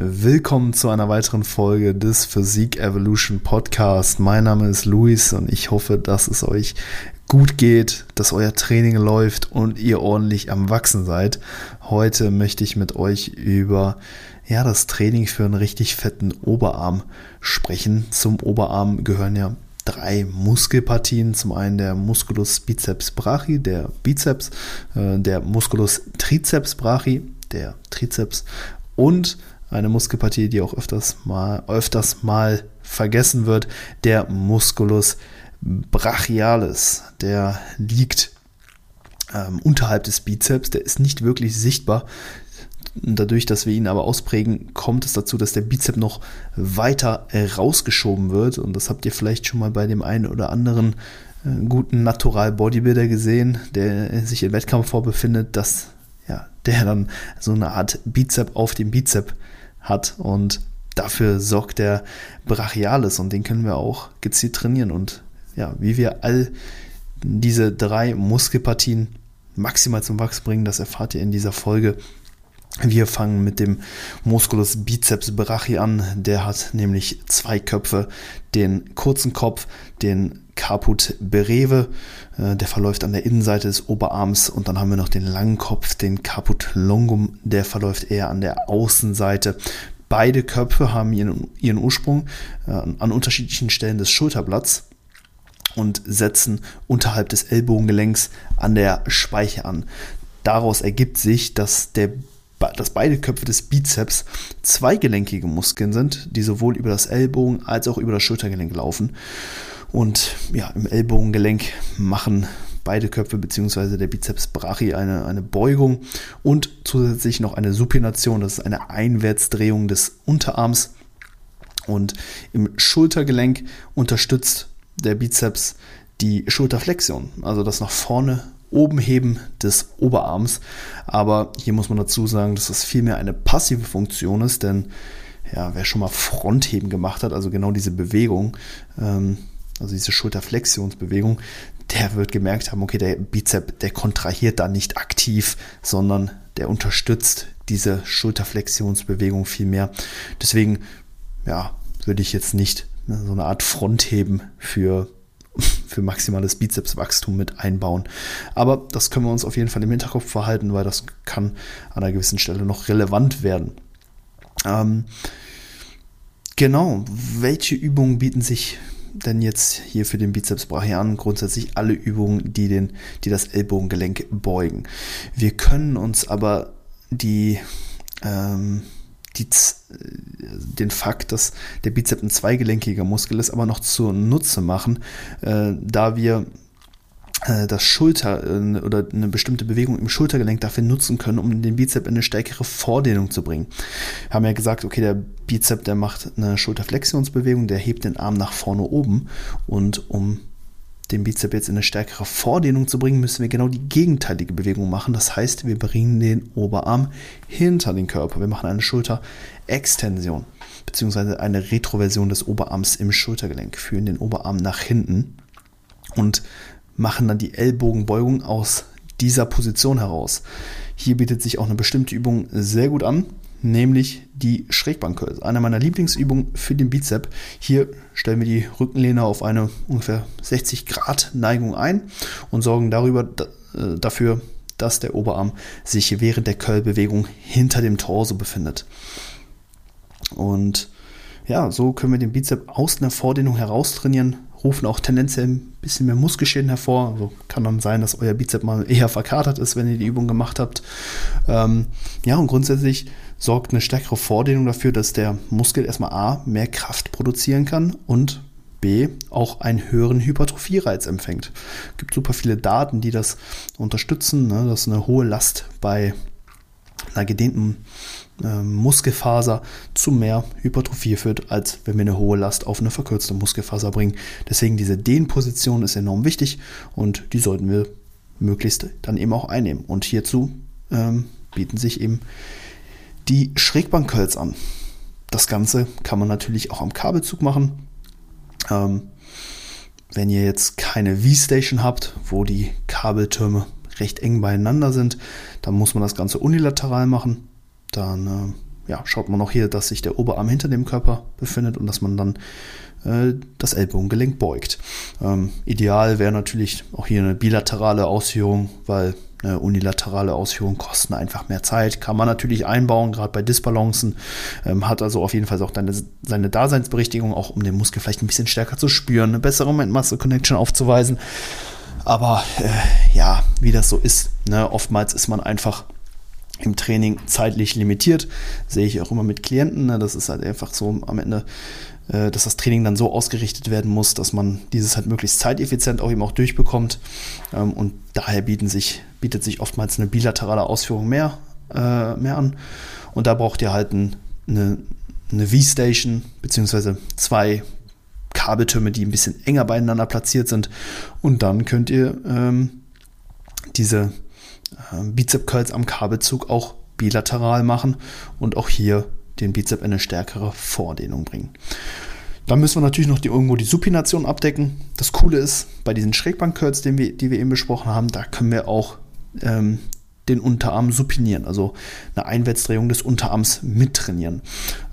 Willkommen zu einer weiteren Folge des Physik Evolution Podcast. Mein Name ist Luis und ich hoffe, dass es euch gut geht, dass euer Training läuft und ihr ordentlich am Wachsen seid. Heute möchte ich mit euch über ja, das Training für einen richtig fetten Oberarm sprechen. Zum Oberarm gehören ja drei Muskelpartien. Zum einen der Musculus biceps brachii, der Bizeps, äh, der Musculus triceps brachii, der Trizeps und eine Muskelpartie, die auch öfters mal, öfters mal vergessen wird, der Musculus brachialis. Der liegt ähm, unterhalb des Bizeps, der ist nicht wirklich sichtbar. Dadurch, dass wir ihn aber ausprägen, kommt es dazu, dass der Bizep noch weiter rausgeschoben wird. Und das habt ihr vielleicht schon mal bei dem einen oder anderen äh, guten Natural Bodybuilder gesehen, der sich im Wettkampf vorbefindet, dass ja, der dann so eine Art Bizep auf dem Bizep hat und dafür sorgt der Brachialis und den können wir auch gezielt trainieren und ja, wie wir all diese drei Muskelpartien maximal zum Wachs bringen, das erfahrt ihr in dieser Folge. Wir fangen mit dem Musculus biceps brachii an. Der hat nämlich zwei Köpfe. Den kurzen Kopf, den Caput breve, äh, der verläuft an der Innenseite des Oberarms. Und dann haben wir noch den langen Kopf, den Caput longum, der verläuft eher an der Außenseite. Beide Köpfe haben ihren, ihren Ursprung äh, an unterschiedlichen Stellen des Schulterblatts und setzen unterhalb des Ellbogengelenks an der Speiche an. Daraus ergibt sich, dass der dass beide Köpfe des Bizeps zweigelenkige Muskeln sind, die sowohl über das Ellbogen als auch über das Schultergelenk laufen. Und ja, im Ellbogengelenk machen beide Köpfe bzw. der Bizeps brachii eine, eine Beugung und zusätzlich noch eine Supination, das ist eine Einwärtsdrehung des Unterarms. Und im Schultergelenk unterstützt der Bizeps die Schulterflexion, also das nach vorne oben heben des Oberarms. Aber hier muss man dazu sagen, dass das vielmehr eine passive Funktion ist, denn ja, wer schon mal Frontheben gemacht hat, also genau diese Bewegung, ähm, also diese Schulterflexionsbewegung, der wird gemerkt haben, okay, der Bizep, der kontrahiert da nicht aktiv, sondern der unterstützt diese Schulterflexionsbewegung viel mehr. Deswegen, ja, würde ich jetzt nicht so eine Art Frontheben für für maximales Bizepswachstum mit einbauen. Aber das können wir uns auf jeden Fall im Hinterkopf verhalten, weil das kann an einer gewissen Stelle noch relevant werden. Ähm, genau, welche Übungen bieten sich denn jetzt hier für den Bizeps brachian grundsätzlich alle Übungen, die, den, die das Ellbogengelenk beugen. Wir können uns aber die ähm, die, den Fakt, dass der Bizep ein zweigelenkiger Muskel ist, aber noch zunutze machen, äh, da wir äh, das Schulter äh, oder eine bestimmte Bewegung im Schultergelenk dafür nutzen können, um den Bizep in eine stärkere Vordehnung zu bringen. Wir haben ja gesagt, okay, der Bizep, der macht eine Schulterflexionsbewegung, der hebt den Arm nach vorne oben und um den Bizep jetzt in eine stärkere Vordehnung zu bringen, müssen wir genau die gegenteilige Bewegung machen. Das heißt, wir bringen den Oberarm hinter den Körper. Wir machen eine Schulterextension beziehungsweise eine Retroversion des Oberarms im Schultergelenk, führen den Oberarm nach hinten und machen dann die Ellbogenbeugung aus dieser Position heraus. Hier bietet sich auch eine bestimmte Übung sehr gut an nämlich die Schrägbank Eine meiner Lieblingsübungen für den Bizep. Hier stellen wir die Rückenlehne auf eine ungefähr 60 Grad Neigung ein und sorgen darüber äh, dafür, dass der Oberarm sich während der Curl-Bewegung hinter dem Torso befindet. Und ja, so können wir den Bizep aus einer Vordehnung heraus trainieren, rufen auch tendenziell ein bisschen mehr Muskelschäden hervor. Also kann dann sein, dass euer Bizep mal eher verkatert ist, wenn ihr die Übung gemacht habt. Ähm, ja, und grundsätzlich sorgt eine stärkere Vordehnung dafür, dass der Muskel erstmal A, mehr Kraft produzieren kann und B, auch einen höheren Hypertrophiereiz empfängt. Es gibt super viele Daten, die das unterstützen, ne, dass eine hohe Last bei einer gedehnten äh, Muskelfaser zu mehr Hypertrophie führt, als wenn wir eine hohe Last auf eine verkürzte Muskelfaser bringen. Deswegen diese Dehnposition ist enorm wichtig und die sollten wir möglichst dann eben auch einnehmen. Und hierzu ähm, bieten sich eben die Schrägbankcurls an. Das Ganze kann man natürlich auch am Kabelzug machen. Ähm, wenn ihr jetzt keine V-Station habt, wo die Kabeltürme recht eng beieinander sind, dann muss man das Ganze unilateral machen. Dann ja, schaut man auch hier, dass sich der Oberarm hinter dem Körper befindet und dass man dann äh, das Ellbogengelenk beugt. Ähm, ideal wäre natürlich auch hier eine bilaterale Ausführung, weil eine unilaterale Ausführung kosten einfach mehr Zeit. Kann man natürlich einbauen, gerade bei Disbalancen. Ähm, hat also auf jeden Fall auch deine, seine Daseinsberichtigung, auch um den Muskel vielleicht ein bisschen stärker zu spüren, eine bessere Moment-Muscle-Connection aufzuweisen. Aber äh, ja, wie das so ist, ne, oftmals ist man einfach im Training zeitlich limitiert. Sehe ich auch immer mit Klienten. Ne? Das ist halt einfach so am Ende äh, dass das Training dann so ausgerichtet werden muss, dass man dieses halt möglichst zeiteffizient auch eben auch durchbekommt. Ähm, und daher bieten sich, bietet sich oftmals eine bilaterale Ausführung mehr, äh, mehr an. Und da braucht ihr halt ein, eine, eine V-Station, beziehungsweise zwei Kabeltürme, die ein bisschen enger beieinander platziert sind. Und dann könnt ihr ähm, diese äh, Bizep-Curls am Kabelzug auch bilateral machen und auch hier den Bizep in eine stärkere Vordehnung bringen. Dann müssen wir natürlich noch die, irgendwo die Supination abdecken. Das Coole ist, bei diesen Schrägbank-Curls, die wir, die wir eben besprochen haben, da können wir auch ähm, den Unterarm supinieren, also eine Einwärtsdrehung des Unterarms mittrainieren.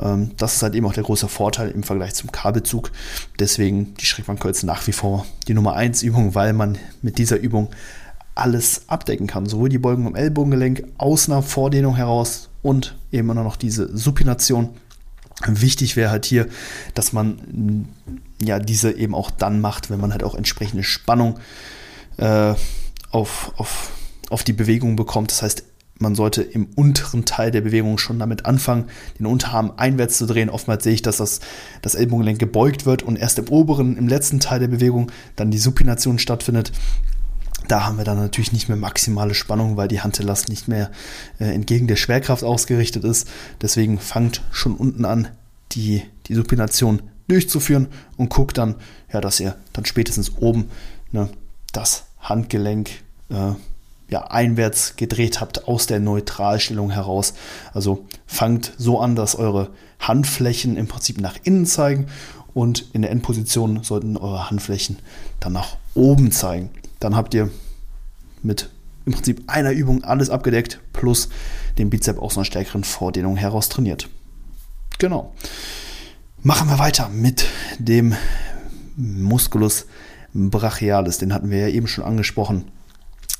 Ähm, das ist halt eben auch der große Vorteil im Vergleich zum Kabelzug. Deswegen die Schrägbank-Curls nach wie vor die Nummer 1 Übung, weil man mit dieser Übung alles abdecken kann. Sowohl die Beugung im Ellbogengelenk aus einer Vordehnung heraus und eben immer noch diese Supination. Wichtig wäre halt hier, dass man mm, ja diese eben auch dann macht, wenn man halt auch entsprechende Spannung äh, auf, auf, auf die Bewegung bekommt. Das heißt, man sollte im unteren Teil der Bewegung schon damit anfangen, den Unterarm einwärts zu drehen. Oftmals sehe ich, dass das, das Ellbogengelenk gebeugt wird und erst im oberen, im letzten Teil der Bewegung dann die Supination stattfindet. Da haben wir dann natürlich nicht mehr maximale Spannung, weil die Hantelast nicht mehr äh, entgegen der Schwerkraft ausgerichtet ist. Deswegen fangt schon unten an, die, die Supination durchzuführen und guckt dann, ja, dass ihr dann spätestens oben ne, das Handgelenk äh, ja, einwärts gedreht habt aus der Neutralstellung heraus. Also fangt so an, dass eure Handflächen im Prinzip nach innen zeigen und in der Endposition sollten eure Handflächen dann nach oben zeigen. Dann habt ihr mit im Prinzip einer Übung alles abgedeckt, plus den Bizep aus einer stärkeren Vordehnung heraus trainiert. Genau. Machen wir weiter mit dem Musculus brachialis. Den hatten wir ja eben schon angesprochen.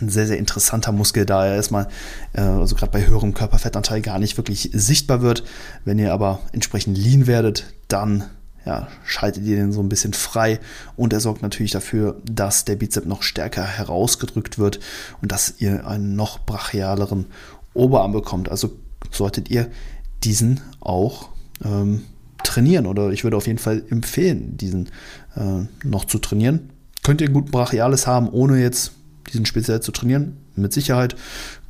Ein sehr, sehr interessanter Muskel, da er erstmal, äh, also gerade bei höherem Körperfettanteil, gar nicht wirklich sichtbar wird. Wenn ihr aber entsprechend lean werdet, dann ja, schaltet ihr den so ein bisschen frei und er sorgt natürlich dafür, dass der Bizep noch stärker herausgedrückt wird und dass ihr einen noch brachialeren Oberarm bekommt. Also solltet ihr diesen auch ähm, trainieren oder ich würde auf jeden Fall empfehlen, diesen äh, noch zu trainieren. Könnt ihr einen guten Brachialis haben, ohne jetzt diesen speziell zu trainieren? Mit Sicherheit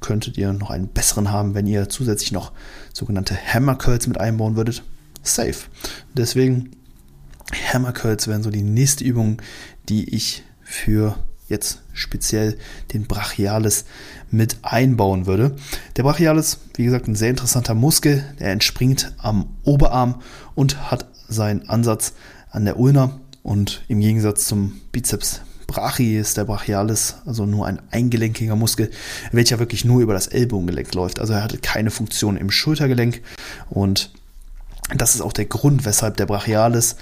könntet ihr noch einen besseren haben, wenn ihr zusätzlich noch sogenannte Hammer Curls mit einbauen würdet. Safe. Deswegen Hammer Curls wären so die nächste Übung, die ich für jetzt speziell den Brachialis mit einbauen würde. Der Brachialis, wie gesagt, ein sehr interessanter Muskel. Der entspringt am Oberarm und hat seinen Ansatz an der Ulna. Und im Gegensatz zum Bizeps Brachi ist der Brachialis also nur ein eingelenkiger Muskel, welcher wirklich nur über das Ellbogengelenk läuft. Also er hatte keine Funktion im Schultergelenk. Und das ist auch der Grund, weshalb der Brachialis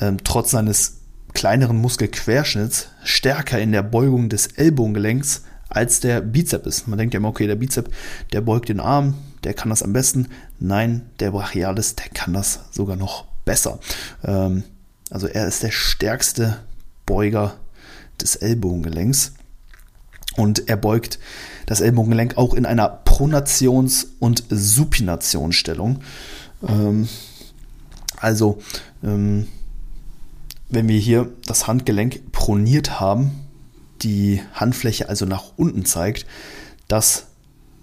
ähm, trotz seines kleineren Muskelquerschnitts stärker in der Beugung des Ellbogengelenks als der Bizep ist. Man denkt ja immer, okay, der Bizep, der beugt den Arm, der kann das am besten. Nein, der Brachialis, der kann das sogar noch besser. Ähm, also er ist der stärkste Beuger des Ellbogengelenks. Und er beugt das Ellbogengelenk auch in einer Pronations- und Supinationsstellung. Ähm, also ähm, wenn wir hier das Handgelenk proniert haben, die Handfläche also nach unten zeigt, das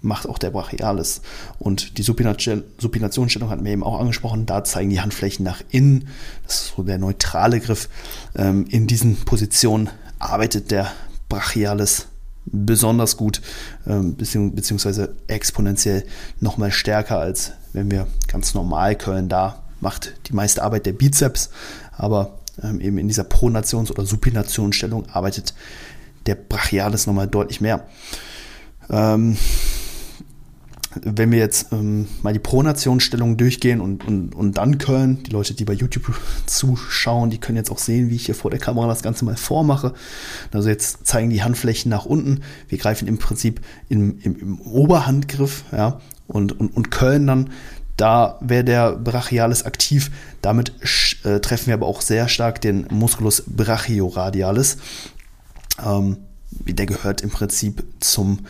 macht auch der Brachialis. Und die Supinationsstellung hatten wir eben auch angesprochen, da zeigen die Handflächen nach innen. Das ist so der neutrale Griff. Ähm, in diesen Positionen arbeitet der Brachialis besonders gut, ähm, beziehungsweise exponentiell nochmal stärker, als wenn wir ganz normal curlen. Da macht die meiste Arbeit der Bizeps, aber ähm, eben in dieser Pronations- oder Supinationsstellung arbeitet der Brachialis nochmal deutlich mehr. Ähm, wenn wir jetzt ähm, mal die Pronationsstellung durchgehen und, und, und dann Köln, die Leute, die bei YouTube zuschauen, die können jetzt auch sehen, wie ich hier vor der Kamera das Ganze mal vormache. Also jetzt zeigen die Handflächen nach unten. Wir greifen im Prinzip im, im, im Oberhandgriff, ja, und, und, und Köln dann da wäre der Brachialis aktiv. Damit äh, treffen wir aber auch sehr stark den Musculus brachioradialis. Ähm, der gehört im Prinzip zum,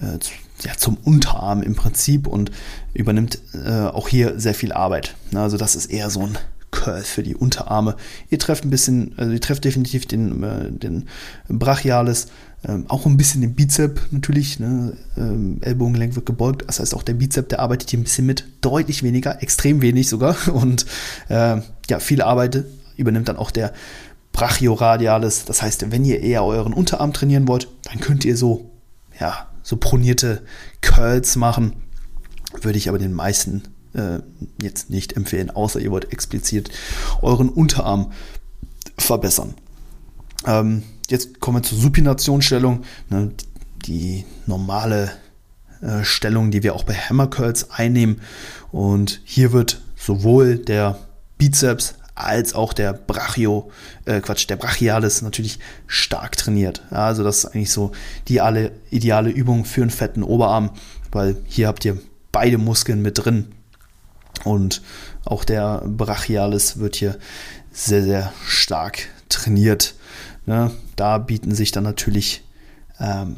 äh, ja, zum Unterarm im Prinzip und übernimmt äh, auch hier sehr viel Arbeit. Also das ist eher so ein Curl für die Unterarme. Ihr trefft ein bisschen, also ihr trefft definitiv den, äh, den Brachialis, ähm, auch ein bisschen den Bizep natürlich. Ne? Ähm, Ellbogengelenk wird gebeugt, das heißt auch der Bizep, der arbeitet hier ein bisschen mit, deutlich weniger, extrem wenig sogar. Und äh, ja, viel Arbeit übernimmt dann auch der Brachioradialis. Das heißt, wenn ihr eher euren Unterarm trainieren wollt, dann könnt ihr so, ja, so pronierte Curls machen. Würde ich aber den meisten äh, jetzt nicht empfehlen, außer ihr wollt explizit euren Unterarm verbessern. Ähm, jetzt kommen wir zur Supinationsstellung. Ne, die normale äh, Stellung, die wir auch bei Hammer Curls einnehmen. Und hier wird sowohl der Bizeps als auch der Brachio, äh, Quatsch, der Brachialis natürlich stark trainiert. Ja, also das ist eigentlich so die alle, ideale Übung für einen fetten Oberarm, weil hier habt ihr beide Muskeln mit drin. Und auch der Brachialis wird hier sehr, sehr stark trainiert. Ne? Da bieten sich dann natürlich ähm,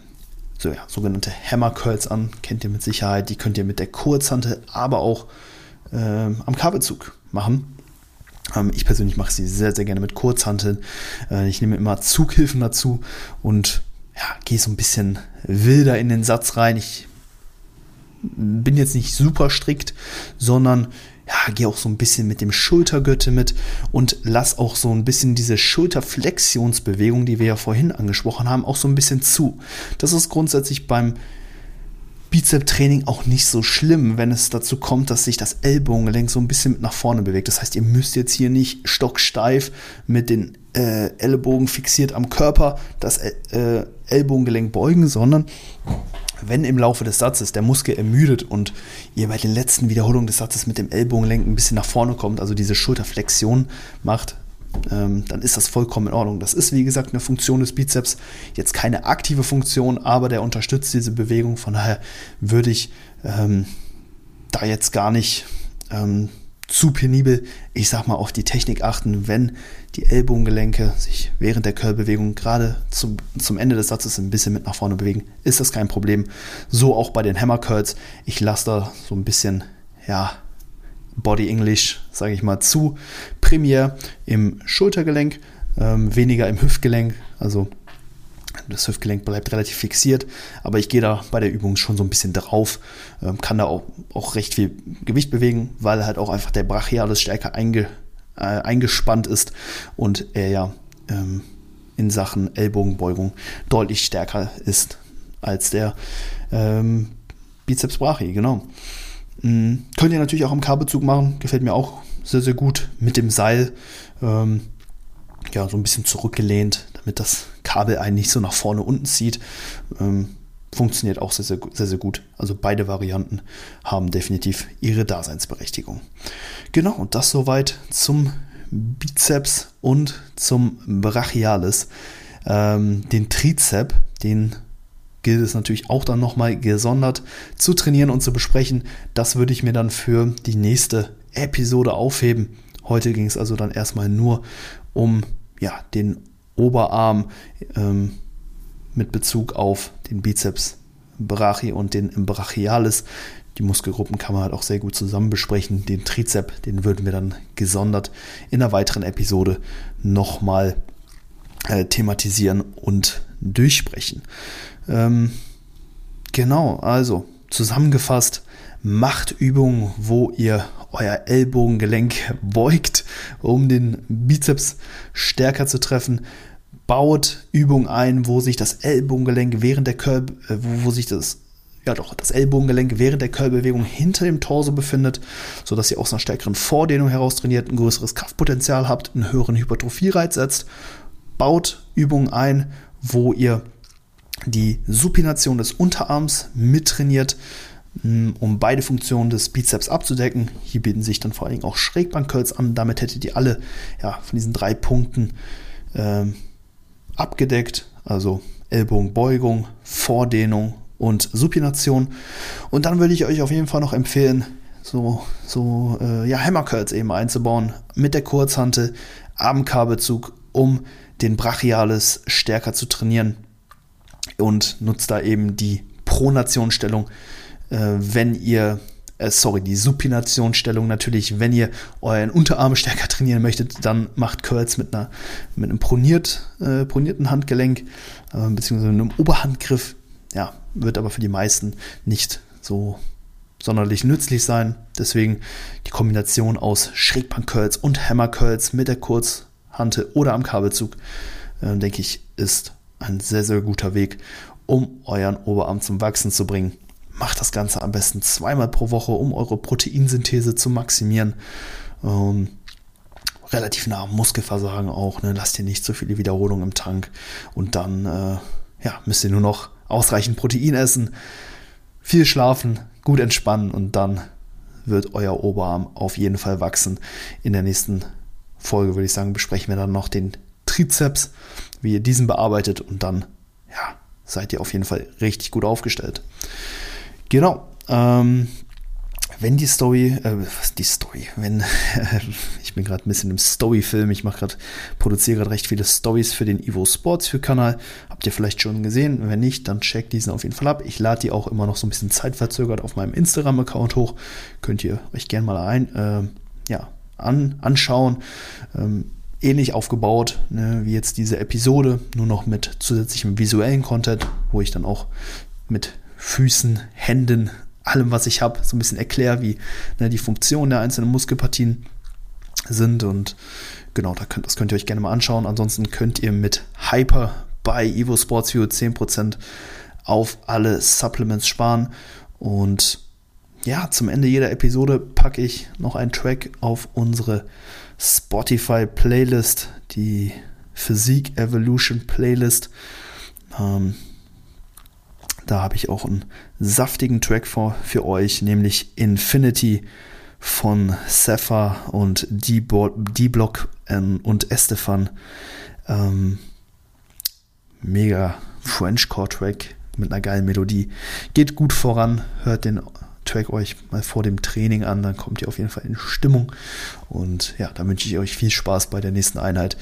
so, ja, sogenannte Hammer Curls an, kennt ihr mit Sicherheit. Die könnt ihr mit der Kurzhantel, aber auch ähm, am Kabelzug machen. Ähm, ich persönlich mache sie sehr, sehr gerne mit Kurzhanteln. Äh, ich nehme immer Zughilfen dazu und ja, gehe so ein bisschen wilder in den Satz rein. Ich bin jetzt nicht super strikt, sondern ja, gehe auch so ein bisschen mit dem Schultergürtel mit und lass auch so ein bisschen diese Schulterflexionsbewegung, die wir ja vorhin angesprochen haben, auch so ein bisschen zu. Das ist grundsätzlich beim Bizep-Training auch nicht so schlimm, wenn es dazu kommt, dass sich das Ellbogengelenk so ein bisschen mit nach vorne bewegt. Das heißt, ihr müsst jetzt hier nicht stocksteif mit den äh, Ellbogen fixiert am Körper das äh, Ellbogengelenk beugen, sondern wenn im Laufe des Satzes der Muskel ermüdet und ihr bei den letzten Wiederholungen des Satzes mit dem Ellbogengelenk ein bisschen nach vorne kommt, also diese Schulterflexion macht, ähm, dann ist das vollkommen in Ordnung. Das ist, wie gesagt, eine Funktion des Bizeps. Jetzt keine aktive Funktion, aber der unterstützt diese Bewegung. Von daher würde ich ähm, da jetzt gar nicht ähm, zu penibel, ich sag mal, auf die Technik achten, wenn die Ellbogengelenke sich während der Curlbewegung gerade zum, zum Ende des Satzes ein bisschen mit nach vorne bewegen, ist das kein Problem. So auch bei den Hammer Curls. Ich lasse da so ein bisschen, ja, Body English, sage ich mal, zu. Primär im Schultergelenk, ähm, weniger im Hüftgelenk. Also das Hüftgelenk bleibt relativ fixiert, aber ich gehe da bei der Übung schon so ein bisschen drauf, ähm, kann da auch, auch recht viel Gewicht bewegen, weil halt auch einfach der Brachialis stärker einge, äh, eingespannt ist und er ja ähm, in Sachen Ellbogenbeugung deutlich stärker ist als der ähm, Bizeps Brachi, genau. Mhm. Könnt ihr natürlich auch am Kabelzug machen, gefällt mir auch sehr, sehr gut mit dem Seil. Ähm, ja, so ein bisschen zurückgelehnt, damit das Kabel einen nicht so nach vorne unten zieht. Ähm, funktioniert auch sehr, sehr, sehr, sehr gut. Also beide Varianten haben definitiv ihre Daseinsberechtigung. Genau, und das soweit zum Bizeps und zum Brachialis. Ähm, den Trizep, den gilt es natürlich auch dann nochmal gesondert zu trainieren und zu besprechen. Das würde ich mir dann für die nächste Episode aufheben. Heute ging es also dann erstmal nur um ja, den Oberarm ähm, mit Bezug auf den Bizeps Brachi und den Brachialis. Die Muskelgruppen kann man halt auch sehr gut zusammen besprechen. Den Trizep, den würden wir dann gesondert in einer weiteren Episode nochmal äh, thematisieren und durchsprechen. Ähm, genau, also zusammengefasst, macht Übungen, wo ihr euer Ellbogengelenk beugt, um den Bizeps stärker zu treffen. Baut Übungen ein, wo sich das Ellbogengelenk während der Curl, äh, wo, wo sich das ja doch, das Ellbogengelenk während der Curlbewegung hinter dem Torso befindet, sodass ihr aus einer stärkeren Vordehnung heraus trainiert, ein größeres Kraftpotenzial habt, einen höheren Hypertrophie-Reiz setzt. Baut Übungen ein, wo ihr die Supination des Unterarms mittrainiert, um beide Funktionen des Bizeps abzudecken. Hier bieten sich dann vor allen Dingen auch Schrägbank-Curls an. Damit hättet ihr alle ja, von diesen drei Punkten ähm, abgedeckt. Also Ellbogenbeugung, Vordehnung und Supination. Und dann würde ich euch auf jeden Fall noch empfehlen, so, so äh, ja, Hammer Curls eben einzubauen mit der Kurzhante am Kabelzug, um den Brachialis stärker zu trainieren und nutzt da eben die Pronationsstellung, äh, wenn ihr äh, sorry, die Supinationsstellung natürlich, wenn ihr euren Unterarm stärker trainieren möchtet, dann macht Curls mit, einer, mit einem proniert, äh, pronierten Handgelenk äh, beziehungsweise einem Oberhandgriff. Ja, wird aber für die meisten nicht so sonderlich nützlich sein. Deswegen die Kombination aus Schrägbank-Curls und Hammer-Curls mit der Kurzhante oder am Kabelzug, äh, denke ich, ist ein sehr, sehr guter Weg, um euren Oberarm zum Wachsen zu bringen. Macht das Ganze am besten zweimal pro Woche, um eure Proteinsynthese zu maximieren. Ähm, relativ nah am Muskelversagen auch. Ne? Lasst ihr nicht so viele Wiederholungen im Tank. Und dann äh, ja, müsst ihr nur noch ausreichend Protein essen, viel schlafen, gut entspannen und dann wird euer Oberarm auf jeden Fall wachsen. In der nächsten Folge würde ich sagen, besprechen wir dann noch den Trizeps, wie ihr diesen bearbeitet und dann ja, seid ihr auf jeden Fall richtig gut aufgestellt. Genau. Ähm, wenn die Story, äh, was die Story, wenn, ich bin gerade ein bisschen im Story-Film, ich mache gerade, produziere gerade recht viele Stories für den Evo Sports für Kanal. Habt ihr vielleicht schon gesehen? Wenn nicht, dann checkt diesen auf jeden Fall ab. Ich lade die auch immer noch so ein bisschen zeitverzögert auf meinem Instagram-Account hoch. Könnt ihr euch gerne mal ein, äh, ja, an, anschauen. Ähm, ähnlich aufgebaut ne, wie jetzt diese Episode, nur noch mit zusätzlichem visuellen Content, wo ich dann auch mit Füßen, Händen, allem, was ich habe, so ein bisschen erkläre, wie ne, die Funktionen der einzelnen Muskelpartien sind. Und genau, da könnt, das könnt ihr euch gerne mal anschauen. Ansonsten könnt ihr mit Hyper bei Evo Sports View 10% auf alle Supplements sparen. Und ja, zum Ende jeder Episode packe ich noch einen Track auf unsere Spotify Playlist, die Physik Evolution Playlist. Ähm, da habe ich auch einen saftigen Track für, für euch, nämlich Infinity von Sefa und D-Block ähm, und Estefan. Ähm, mega Frenchcore-Track mit einer geilen Melodie. Geht gut voran, hört den Track euch mal vor dem Training an, dann kommt ihr auf jeden Fall in Stimmung. Und ja, da wünsche ich euch viel Spaß bei der nächsten Einheit.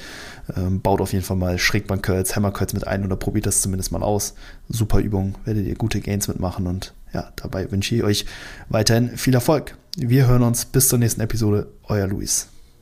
Ähm, baut auf jeden Fall mal Schrägbank-Curls, Hammer-Curls mit ein oder probiert das zumindest mal aus. Super Übung, werdet ihr gute Gains mitmachen und ja, dabei wünsche ich euch weiterhin viel Erfolg. Wir hören uns bis zur nächsten Episode. Euer Luis.